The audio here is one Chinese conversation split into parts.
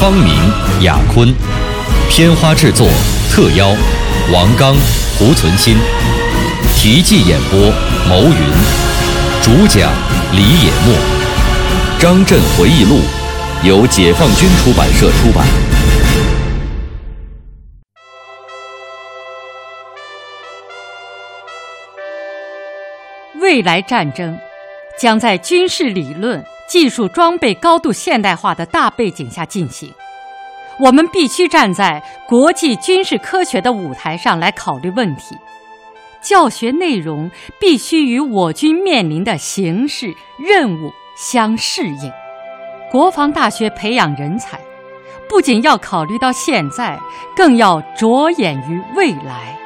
方明、雅坤，片花制作特邀王刚、胡存新，题记演播牟云，主讲李野墨，《张震回忆录》由解放军出版社出版。未来战争将在军事理论、技术装备高度现代化的大背景下进行。我们必须站在国际军事科学的舞台上来考虑问题。教学内容必须与我军面临的形势任务相适应。国防大学培养人才，不仅要考虑到现在，更要着眼于未来。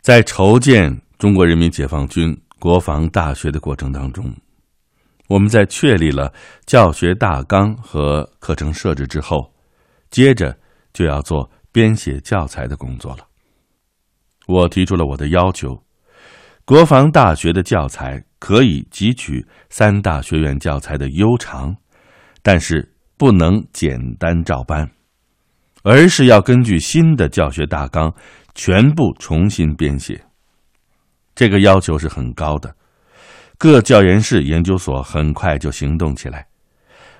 在筹建中国人民解放军国防大学的过程当中，我们在确立了教学大纲和课程设置之后，接着就要做编写教材的工作了。我提出了我的要求：国防大学的教材可以汲取三大学院教材的优长，但是不能简单照搬，而是要根据新的教学大纲。全部重新编写，这个要求是很高的。各教研室、研究所很快就行动起来，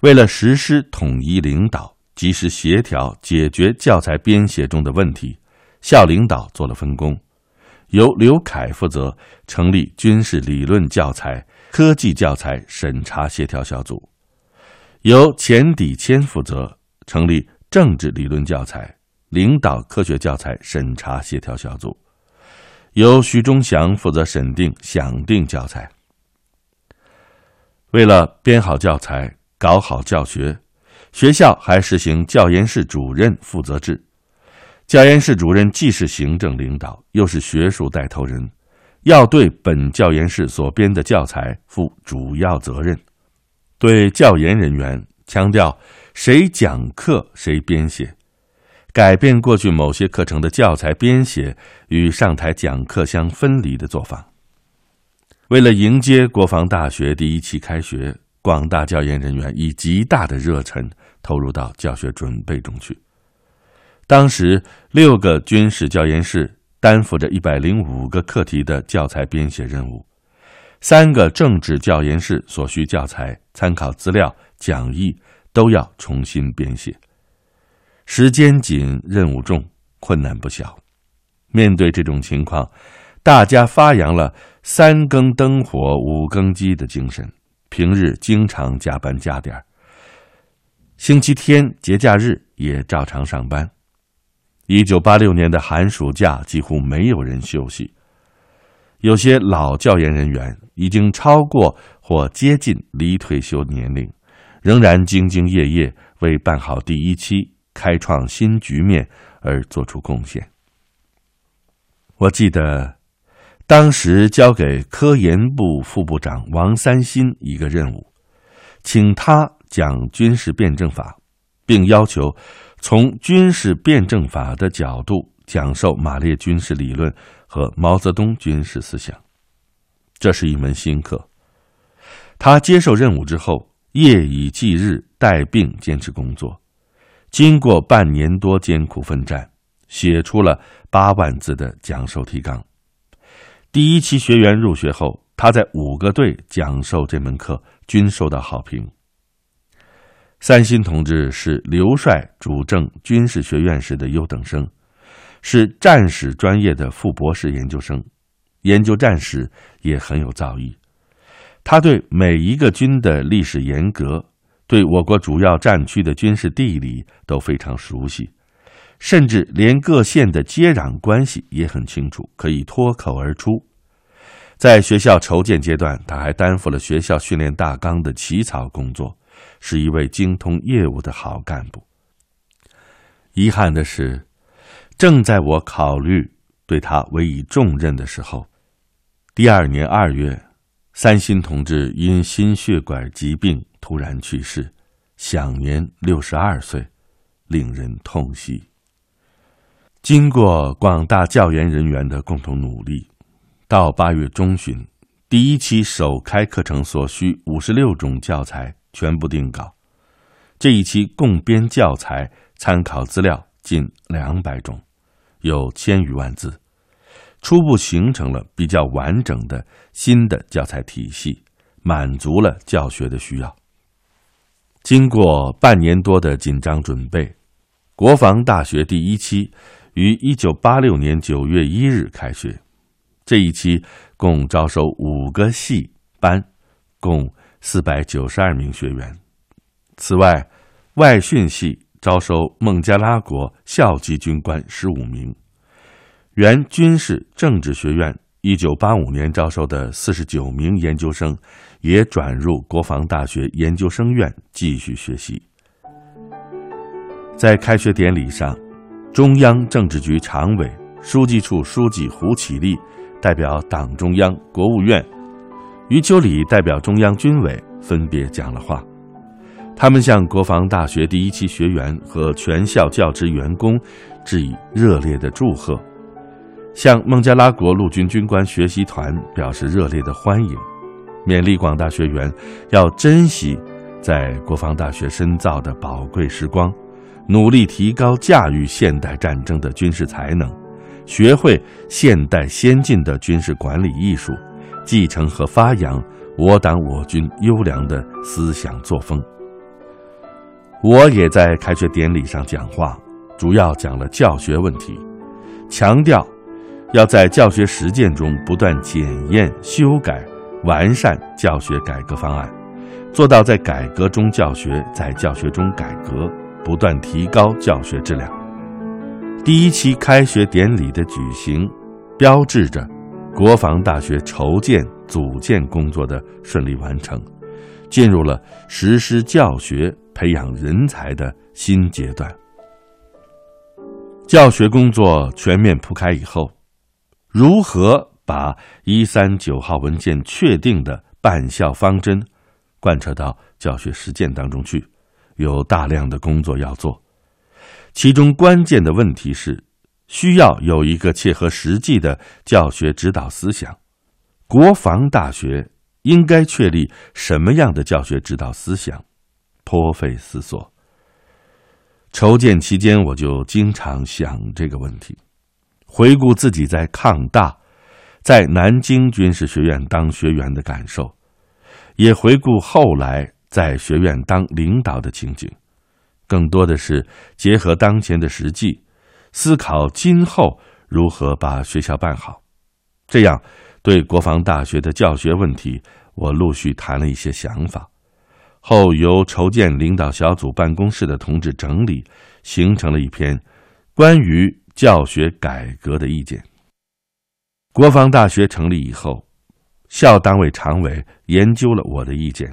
为了实施统一领导、及时协调解决教材编写中的问题，校领导做了分工，由刘凯负责成立军事理论教材、科技教材审查协调小组，由钱底谦负责成立政治理论教材。领导科学教材审查协调小组，由徐忠祥负责审定想定教材。为了编好教材、搞好教学，学校还实行教研室主任负责制。教研室主任既是行政领导，又是学术带头人，要对本教研室所编的教材负主要责任。对教研人员强调，谁讲课谁编写。改变过去某些课程的教材编写与上台讲课相分离的做法。为了迎接国防大学第一期开学，广大教研人员以极大的热忱投入到教学准备中去。当时，六个军事教研室担负着一百零五个课题的教材编写任务，三个政治教研室所需教材、参考资料、讲义都要重新编写。时间紧，任务重，困难不小。面对这种情况，大家发扬了“三更灯火五更鸡”的精神，平日经常加班加点星期天、节假日也照常上班。一九八六年的寒暑假几乎没有人休息。有些老教研人员已经超过或接近离退休年龄，仍然兢兢业业为办好第一期。开创新局面而做出贡献。我记得，当时交给科研部副部长王三新一个任务，请他讲军事辩证法，并要求从军事辩证法的角度讲授马列军事理论和毛泽东军事思想。这是一门新课。他接受任务之后，夜以继日带病坚持工作。经过半年多艰苦奋战，写出了八万字的讲授提纲。第一期学员入学后，他在五个队讲授这门课，均受到好评。三星同志是刘帅主政军事学院时的优等生，是战史专业的副博士研究生，研究战史也很有造诣。他对每一个军的历史沿革。对我国主要战区的军事地理都非常熟悉，甚至连各县的接壤关系也很清楚，可以脱口而出。在学校筹建阶段，他还担负了学校训练大纲的起草工作，是一位精通业务的好干部。遗憾的是，正在我考虑对他委以重任的时候，第二年二月，三星同志因心血管疾病突然去世，享年六十二岁，令人痛惜。经过广大教研人员的共同努力，到八月中旬，第一期首开课程所需五十六种教材全部定稿。这一期共编教材参考资料近两百种，有千余万字，初步形成了比较完整的新的教材体系，满足了教学的需要。经过半年多的紧张准备，国防大学第一期于一九八六年九月一日开学。这一期共招收五个系班，共四百九十二名学员。此外，外训系招收孟加拉国校级军官十五名，原军事政治学院一九八五年招收的四十九名研究生，也转入国防大学研究生院继续学习。在开学典礼上，中央政治局常委、书记处书记胡启立代表党中央、国务院，余秋里代表中央军委分别讲了话。他们向国防大学第一期学员和全校教职员工致以热烈的祝贺，向孟加拉国陆军军官学习团表示热烈的欢迎，勉励广大学员要珍惜在国防大学深造的宝贵时光，努力提高驾驭现代战争的军事才能，学会现代先进的军事管理艺术，继承和发扬我党我军优良的思想作风。我也在开学典礼上讲话，主要讲了教学问题，强调要在教学实践中不断检验、修改、完善教学改革方案，做到在改革中教学，在教学中改革，不断提高教学质量。第一期开学典礼的举行，标志着国防大学筹建、组建工作的顺利完成，进入了实施教学。培养人才的新阶段，教学工作全面铺开以后，如何把一三九号文件确定的办校方针贯彻到教学实践当中去，有大量的工作要做。其中关键的问题是，需要有一个切合实际的教学指导思想。国防大学应该确立什么样的教学指导思想？颇费思索。筹建期间，我就经常想这个问题，回顾自己在抗大、在南京军事学院当学员的感受，也回顾后来在学院当领导的情景，更多的是结合当前的实际，思考今后如何把学校办好。这样，对国防大学的教学问题，我陆续谈了一些想法。后由筹建领导小组办公室的同志整理，形成了一篇关于教学改革的意见。国防大学成立以后，校党委常委研究了我的意见，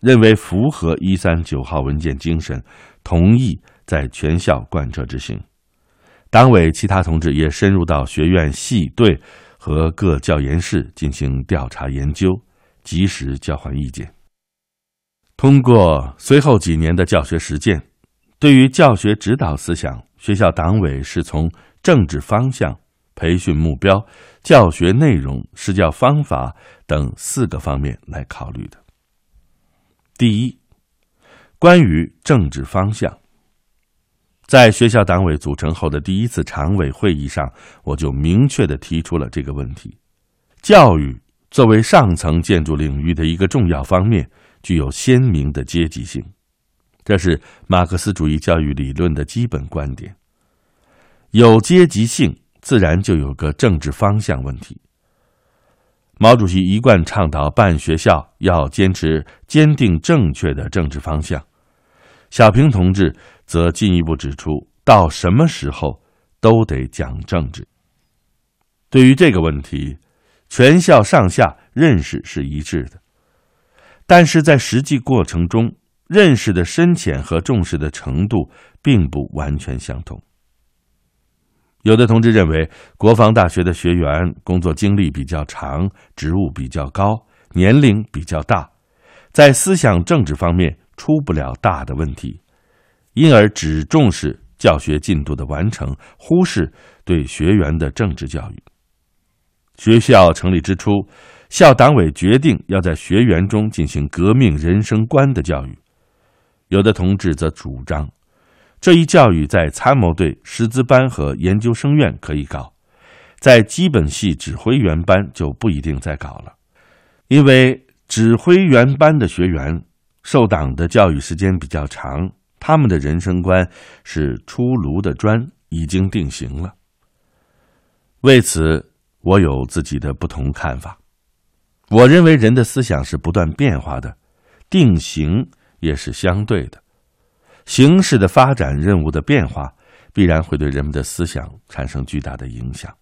认为符合一三九号文件精神，同意在全校贯彻执行。党委其他同志也深入到学院系队和各教研室进行调查研究，及时交换意见。通过随后几年的教学实践，对于教学指导思想，学校党委是从政治方向、培训目标、教学内容、施教方法等四个方面来考虑的。第一，关于政治方向，在学校党委组成后的第一次常委会议上，我就明确的提出了这个问题：教育作为上层建筑领域的一个重要方面。具有鲜明的阶级性，这是马克思主义教育理论的基本观点。有阶级性，自然就有个政治方向问题。毛主席一贯倡导办学校要坚持坚定正确的政治方向。小平同志则进一步指出，到什么时候都得讲政治。对于这个问题，全校上下认识是一致的。但是在实际过程中，认识的深浅和重视的程度并不完全相同。有的同志认为，国防大学的学员工作经历比较长，职务比较高，年龄比较大，在思想政治方面出不了大的问题，因而只重视教学进度的完成，忽视对学员的政治教育。学校成立之初，校党委决定要在学员中进行革命人生观的教育，有的同志则主张。这一教育在参谋队、师资班和研究生院可以搞，在基本系指挥员班就不一定再搞了，因为指挥员班的学员受党的教育时间比较长，他们的人生观是出炉的砖，已经定型了。为此，我有自己的不同看法。我认为人的思想是不断变化的，定型也是相对的。形势的发展、任务的变化，必然会对人们的思想产生巨大的影响。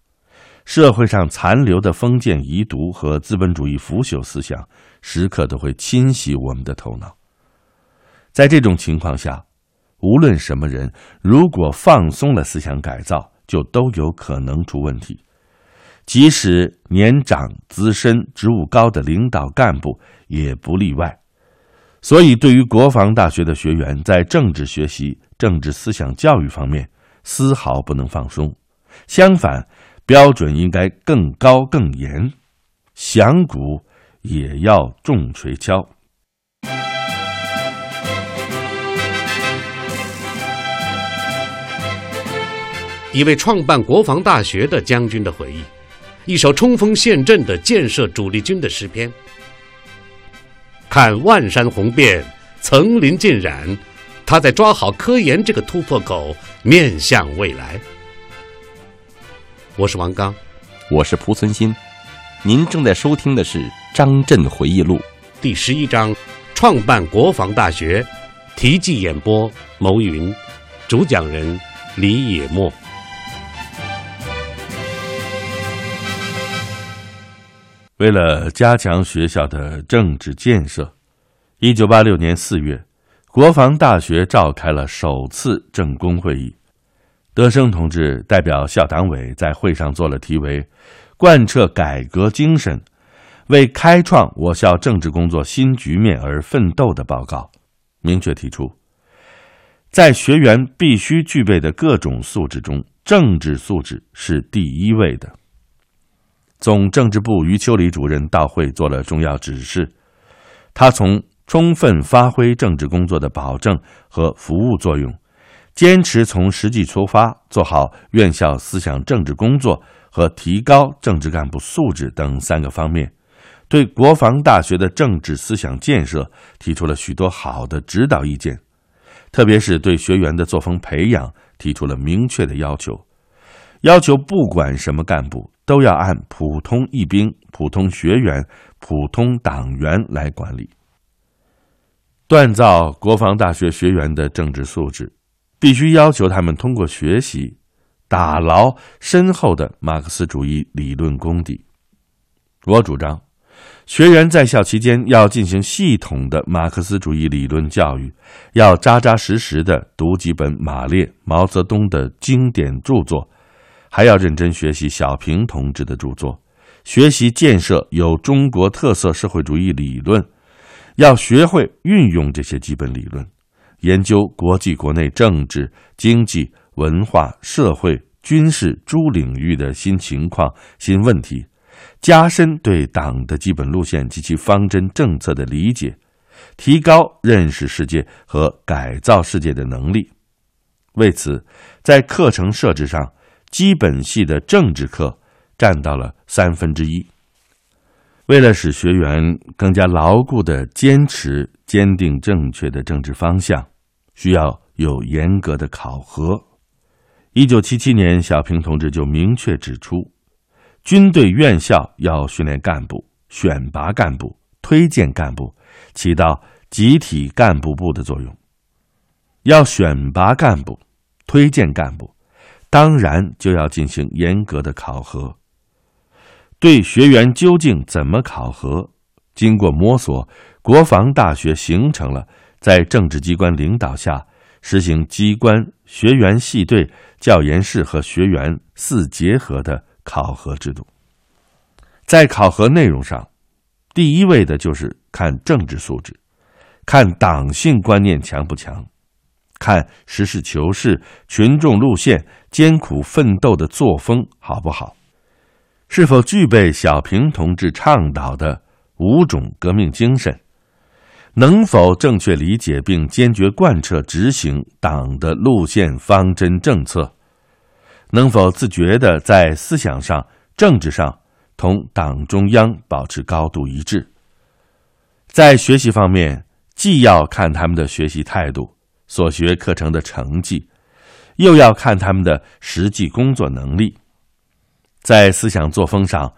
社会上残留的封建遗毒和资本主义腐朽思想，时刻都会侵袭我们的头脑。在这种情况下，无论什么人，如果放松了思想改造，就都有可能出问题。即使年长、资深、职务高的领导干部，也不例外。所以，对于国防大学的学员，在政治学习、政治思想教育方面，丝毫不能放松。相反，标准应该更高更严，响鼓也要重锤敲。一位创办国防大学的将军的回忆，一首冲锋陷阵的建设主力军的诗篇。看万山红遍，层林尽染，他在抓好科研这个突破口，面向未来。我是王刚，我是蒲存昕，您正在收听的是《张震回忆录》第十一章：创办国防大学。题记演播：牟云，主讲人李野墨。为了加强学校的政治建设，一九八六年四月，国防大学召开了首次政工会议。德生同志代表校党委在会上做了题为“贯彻改革精神，为开创我校政治工作新局面而奋斗”的报告，明确提出，在学员必须具备的各种素质中，政治素质是第一位的。总政治部余秋里主任到会做了重要指示，他从充分发挥政治工作的保证和服务作用，坚持从实际出发，做好院校思想政治工作和提高政治干部素质等三个方面，对国防大学的政治思想建设提出了许多好的指导意见，特别是对学员的作风培养提出了明确的要求，要求不管什么干部。都要按普通义兵、普通学员、普通党员来管理，锻造国防大学学员的政治素质，必须要求他们通过学习，打牢深厚的马克思主义理论功底。我主张，学员在校期间要进行系统的马克思主义理论教育，要扎扎实实的读几本马列、毛泽东的经典著作。还要认真学习小平同志的著作，学习建设有中国特色社会主义理论，要学会运用这些基本理论，研究国际国内政治、经济、文化、社会、军事诸领域的新情况、新问题，加深对党的基本路线及其方针政策的理解，提高认识世界和改造世界的能力。为此，在课程设置上。基本系的政治课占到了三分之一。为了使学员更加牢固的坚持、坚定正确的政治方向，需要有严格的考核。一九七七年，小平同志就明确指出，军队院校要训练干部、选拔干部、推荐干部，起到集体干部部的作用。要选拔干部、推荐干部。当然就要进行严格的考核。对学员究竟怎么考核？经过摸索，国防大学形成了在政治机关领导下，实行机关、学员系队、教研室和学员四结合的考核制度。在考核内容上，第一位的就是看政治素质，看党性观念强不强，看实事求是、群众路线、艰苦奋斗的作风好不好，是否具备小平同志倡导的五种革命精神。能否正确理解并坚决贯彻执行党的路线方针政策？能否自觉地在思想上、政治上同党中央保持高度一致？在学习方面，既要看他们的学习态度、所学课程的成绩，又要看他们的实际工作能力。在思想作风上，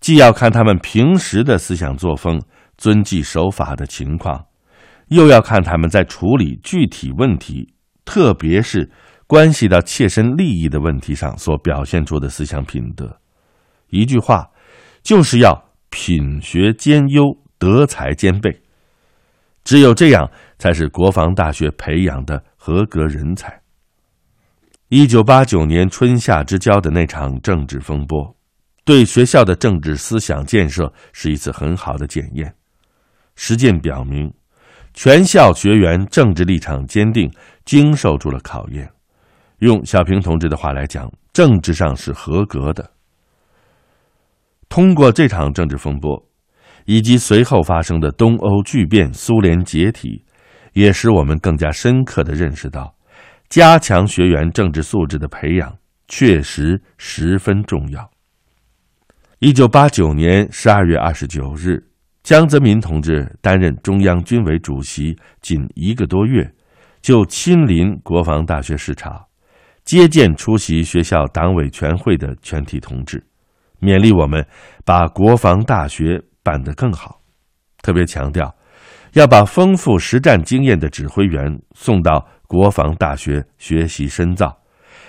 既要看他们平时的思想作风。遵纪守法的情况，又要看他们在处理具体问题，特别是关系到切身利益的问题上所表现出的思想品德。一句话，就是要品学兼优，德才兼备。只有这样，才是国防大学培养的合格人才。一九八九年春夏之交的那场政治风波，对学校的政治思想建设是一次很好的检验。实践表明，全校学员政治立场坚定，经受住了考验。用小平同志的话来讲，政治上是合格的。通过这场政治风波，以及随后发生的东欧巨变、苏联解体，也使我们更加深刻的认识到，加强学员政治素质的培养确实十分重要。一九八九年十二月二十九日。江泽民同志担任中央军委主席仅一个多月，就亲临国防大学视察，接见出席学校党委全会的全体同志，勉励我们把国防大学办得更好。特别强调，要把丰富实战经验的指挥员送到国防大学学习深造，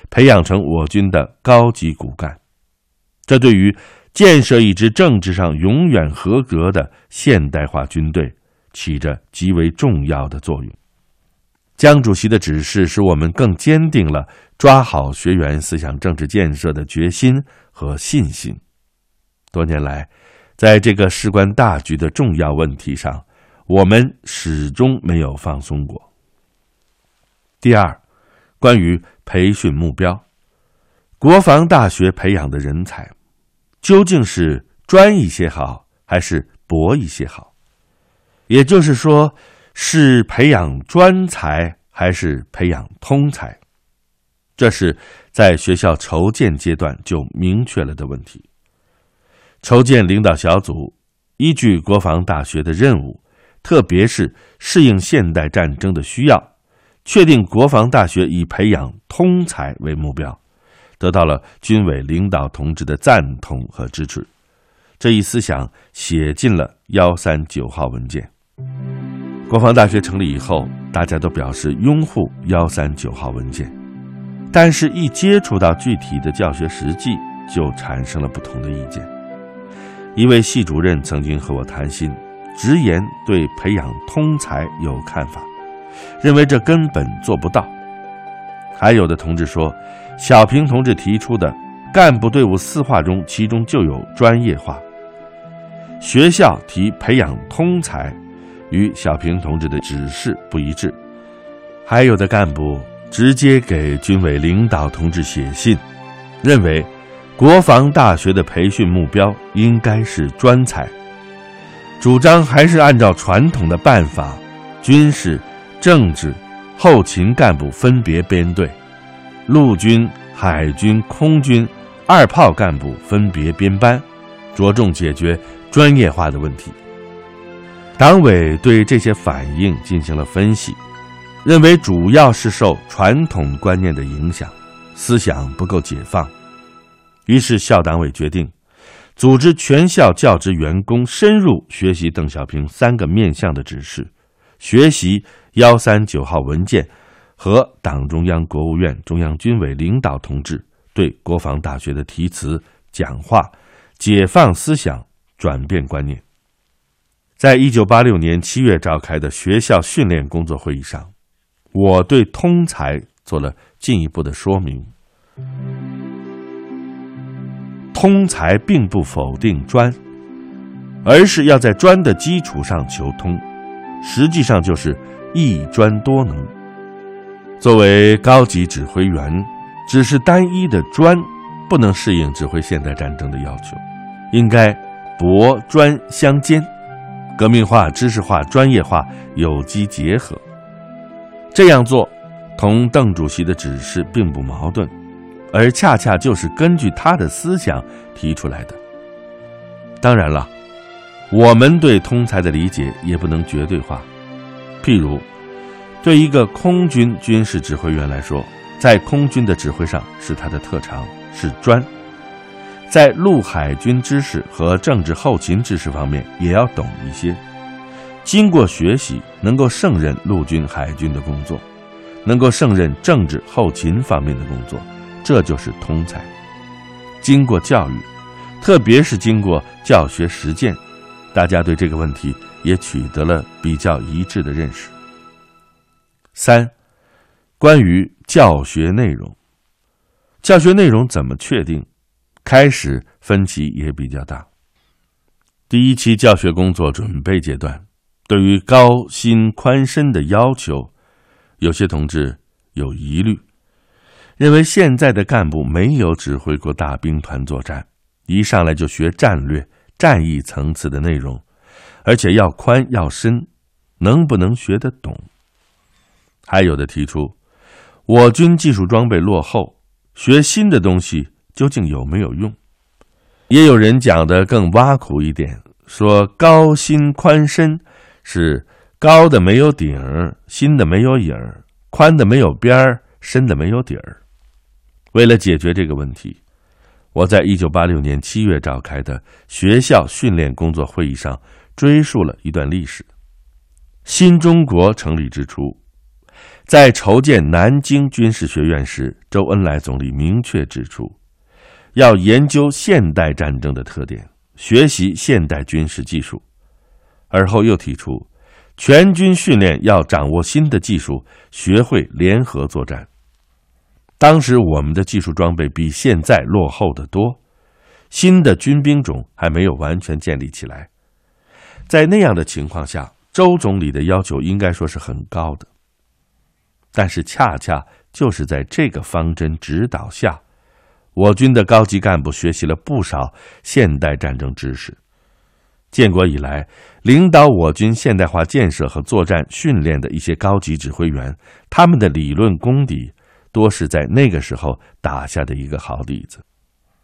培养成我军的高级骨干。这对于。建设一支政治上永远合格的现代化军队，起着极为重要的作用。江主席的指示使我们更坚定了抓好学员思想政治建设的决心和信心。多年来，在这个事关大局的重要问题上，我们始终没有放松过。第二，关于培训目标，国防大学培养的人才。究竟是专一些好，还是博一些好？也就是说，是培养专才，还是培养通才？这是在学校筹建阶段就明确了的问题。筹建领导小组依据国防大学的任务，特别是适应现代战争的需要，确定国防大学以培养通才为目标。得到了军委领导同志的赞同和支持，这一思想写进了幺三九号文件。国防大学成立以后，大家都表示拥护幺三九号文件，但是，一接触到具体的教学实际，就产生了不同的意见。一位系主任曾经和我谈心，直言对培养通才有看法，认为这根本做不到。还有的同志说。小平同志提出的干部队伍四化中，其中就有专业化。学校提培养通才，与小平同志的指示不一致。还有的干部直接给军委领导同志写信，认为国防大学的培训目标应该是专才，主张还是按照传统的办法，军事、政治、后勤干部分别编队。陆军、海军、空军二炮干部分别编班，着重解决专业化的问题。党委对这些反应进行了分析，认为主要是受传统观念的影响，思想不够解放。于是校党委决定，组织全校教职员工深入学习邓小平三个面向的指示，学习幺三九号文件。和党中央、国务院、中央军委领导同志对国防大学的题词、讲话，解放思想，转变观念。在一九八六年七月召开的学校训练工作会议上，我对通才做了进一步的说明。通才并不否定专，而是要在专的基础上求通，实际上就是一专多能。作为高级指挥员，只是单一的专，不能适应指挥现代战争的要求，应该博专相兼。革命化、知识化、专业化有机结合，这样做同邓主席的指示并不矛盾，而恰恰就是根据他的思想提出来的。当然了，我们对通才的理解也不能绝对化。譬如，对一个空军军事指挥员来说，在空军的指挥上是他的特长，是专。在陆海军知识和政治后勤知识方面也要懂一些，经过学习能够胜任陆军海军的工作，能够胜任政治后勤方面的工作，这就是通才。经过教育，特别是经过教学实践，大家对这个问题也取得了比较一致的认识。三，关于教学内容，教学内容怎么确定？开始分歧也比较大。第一期教学工作准备阶段，对于高薪宽身的要求，有些同志有疑虑，认为现在的干部没有指挥过大兵团作战，一上来就学战略、战役层次的内容，而且要宽要深，能不能学得懂？还有的提出，我军技术装备落后，学新的东西。究竟有没有用？也有人讲的更挖苦一点，说高薪宽身是高的没有顶，新的没有影儿，宽的没有边儿，深的没有底儿。为了解决这个问题，我在一九八六年七月召开的学校训练工作会议上追溯了一段历史。新中国成立之初，在筹建南京军事学院时，周恩来总理明确指出。要研究现代战争的特点，学习现代军事技术，而后又提出，全军训练要掌握新的技术，学会联合作战。当时我们的技术装备比现在落后的多，新的军兵种还没有完全建立起来。在那样的情况下，周总理的要求应该说是很高的。但是恰恰就是在这个方针指导下。我军的高级干部学习了不少现代战争知识。建国以来，领导我军现代化建设和作战训练的一些高级指挥员，他们的理论功底多是在那个时候打下的一个好底子。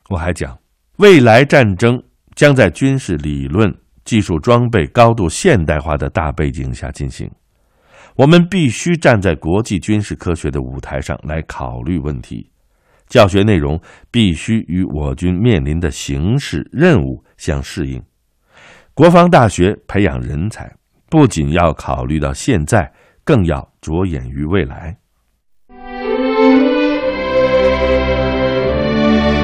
我还讲，未来战争将在军事理论、技术装备高度现代化的大背景下进行，我们必须站在国际军事科学的舞台上来考虑问题。教学内容必须与我军面临的形势任务相适应。国防大学培养人才，不仅要考虑到现在，更要着眼于未来。Thank you.